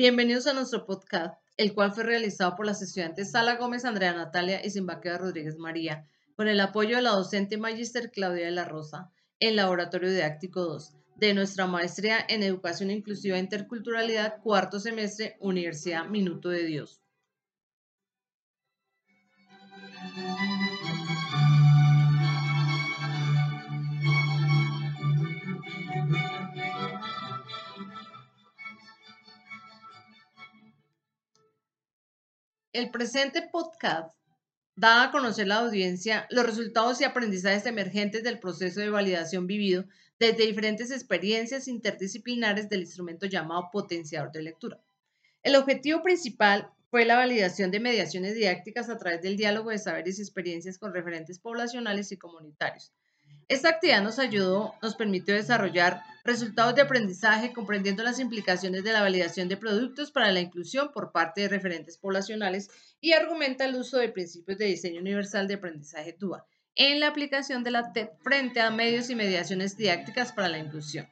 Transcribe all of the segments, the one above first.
Bienvenidos a nuestro podcast, el cual fue realizado por las estudiantes Sala Gómez, Andrea Natalia y Simbaquea Rodríguez María, con el apoyo de la docente Magister Claudia de la Rosa, en Laboratorio Didáctico 2, de nuestra maestría en Educación Inclusiva e Interculturalidad, cuarto semestre, Universidad Minuto de Dios. El presente podcast da a conocer a la audiencia los resultados y aprendizajes emergentes del proceso de validación vivido desde diferentes experiencias interdisciplinares del instrumento llamado potenciador de lectura. El objetivo principal fue la validación de mediaciones didácticas a través del diálogo de saberes y experiencias con referentes poblacionales y comunitarios, esta actividad nos ayudó, nos permitió desarrollar resultados de aprendizaje comprendiendo las implicaciones de la validación de productos para la inclusión por parte de referentes poblacionales y argumenta el uso de principios de diseño universal de aprendizaje TUA en la aplicación de la TED frente a medios y mediaciones didácticas para la inclusión.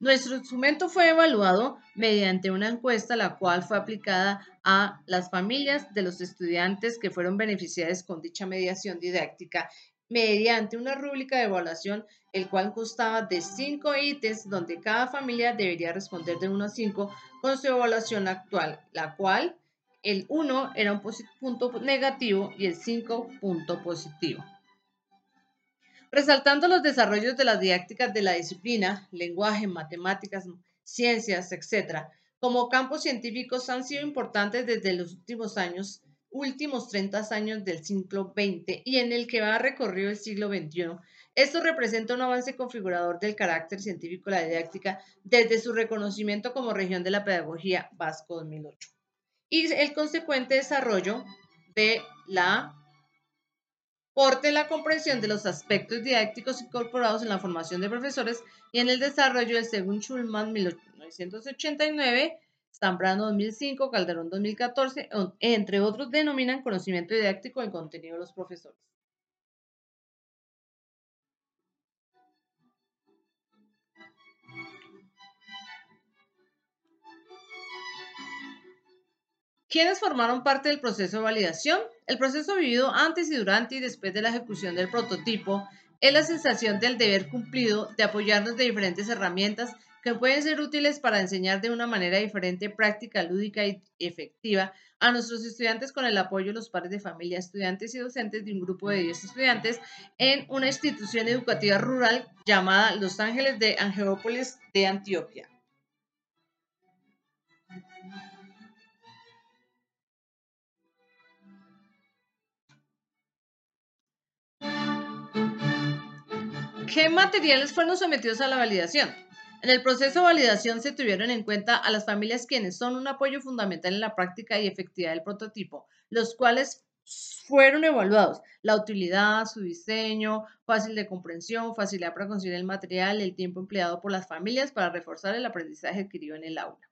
Nuestro instrumento fue evaluado mediante una encuesta la cual fue aplicada a las familias de los estudiantes que fueron beneficiadas con dicha mediación didáctica mediante una rúbrica de evaluación, el cual constaba de cinco ítems donde cada familia debería responder de 1 a 5 con su evaluación actual, la cual el 1 era un punto negativo y el 5 punto positivo. Resaltando los desarrollos de las didácticas de la disciplina, lenguaje, matemáticas, ciencias, etc., como campos científicos han sido importantes desde los últimos años últimos 30 años del siglo XX y en el que va recorrido el siglo XXI. Esto representa un avance configurador del carácter científico de la didáctica desde su reconocimiento como región de la pedagogía Vasco 2008 y el consecuente desarrollo de la porte la comprensión de los aspectos didácticos incorporados en la formación de profesores y en el desarrollo del según Schulman 1989 Zambrano 2005, Calderón 2014, entre otros, denominan conocimiento didáctico del contenido de los profesores. ¿Quiénes formaron parte del proceso de validación? El proceso vivido antes y durante y después de la ejecución del prototipo es la sensación del deber cumplido de apoyarnos de diferentes herramientas que pueden ser útiles para enseñar de una manera diferente, práctica, lúdica y efectiva a nuestros estudiantes con el apoyo de los padres de familia, estudiantes y docentes de un grupo de 10 estudiantes en una institución educativa rural llamada Los Ángeles de Angelópolis de Antioquia. ¿Qué materiales fueron sometidos a la validación? En el proceso de validación se tuvieron en cuenta a las familias quienes son un apoyo fundamental en la práctica y efectividad del prototipo, los cuales fueron evaluados. La utilidad, su diseño, fácil de comprensión, facilidad para conseguir el material, el tiempo empleado por las familias para reforzar el aprendizaje adquirido en el aula.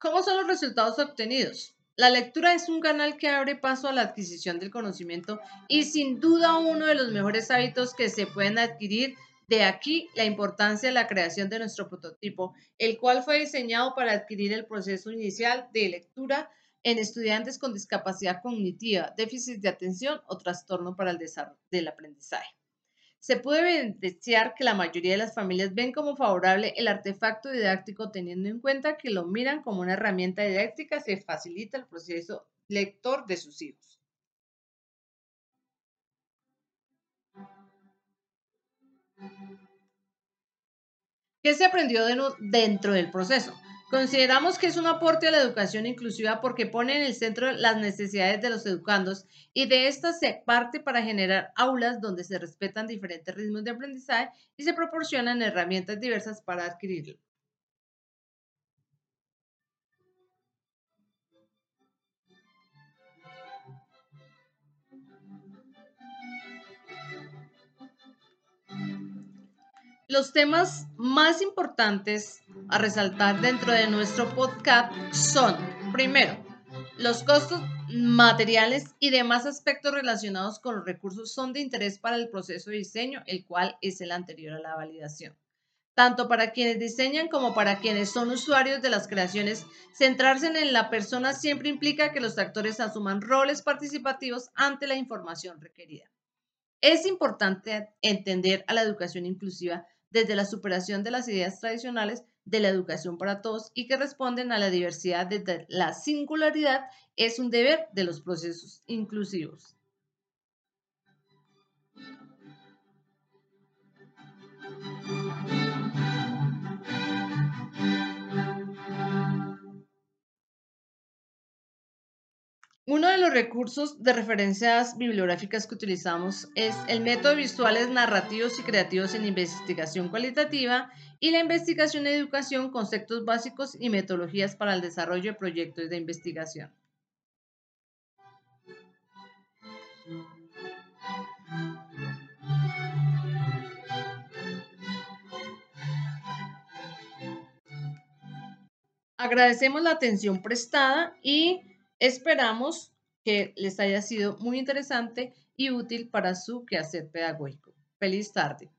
¿Cómo son los resultados obtenidos? La lectura es un canal que abre paso a la adquisición del conocimiento y sin duda uno de los mejores hábitos que se pueden adquirir. De aquí la importancia de la creación de nuestro prototipo, el cual fue diseñado para adquirir el proceso inicial de lectura en estudiantes con discapacidad cognitiva, déficit de atención o trastorno para el desarrollo del aprendizaje. Se puede evidenciar que la mayoría de las familias ven como favorable el artefacto didáctico teniendo en cuenta que lo miran como una herramienta didáctica se facilita el proceso lector de sus hijos. ¿Qué se aprendió dentro del proceso? Consideramos que es un aporte a la educación inclusiva porque pone en el centro las necesidades de los educandos y de estas se parte para generar aulas donde se respetan diferentes ritmos de aprendizaje y se proporcionan herramientas diversas para adquirirlo. Los temas más importantes a resaltar dentro de nuestro podcast son, primero, los costos, materiales y demás aspectos relacionados con los recursos son de interés para el proceso de diseño, el cual es el anterior a la validación. Tanto para quienes diseñan como para quienes son usuarios de las creaciones, centrarse en la persona siempre implica que los actores asuman roles participativos ante la información requerida. Es importante entender a la educación inclusiva desde la superación de las ideas tradicionales de la educación para todos y que responden a la diversidad desde la singularidad es un deber de los procesos inclusivos. Uno de los recursos de referencias bibliográficas que utilizamos es el método de visuales narrativos y creativos en investigación cualitativa y la investigación en educación, conceptos básicos y metodologías para el desarrollo de proyectos de investigación. Agradecemos la atención prestada y Esperamos que les haya sido muy interesante y útil para su quehacer pedagógico. Feliz tarde.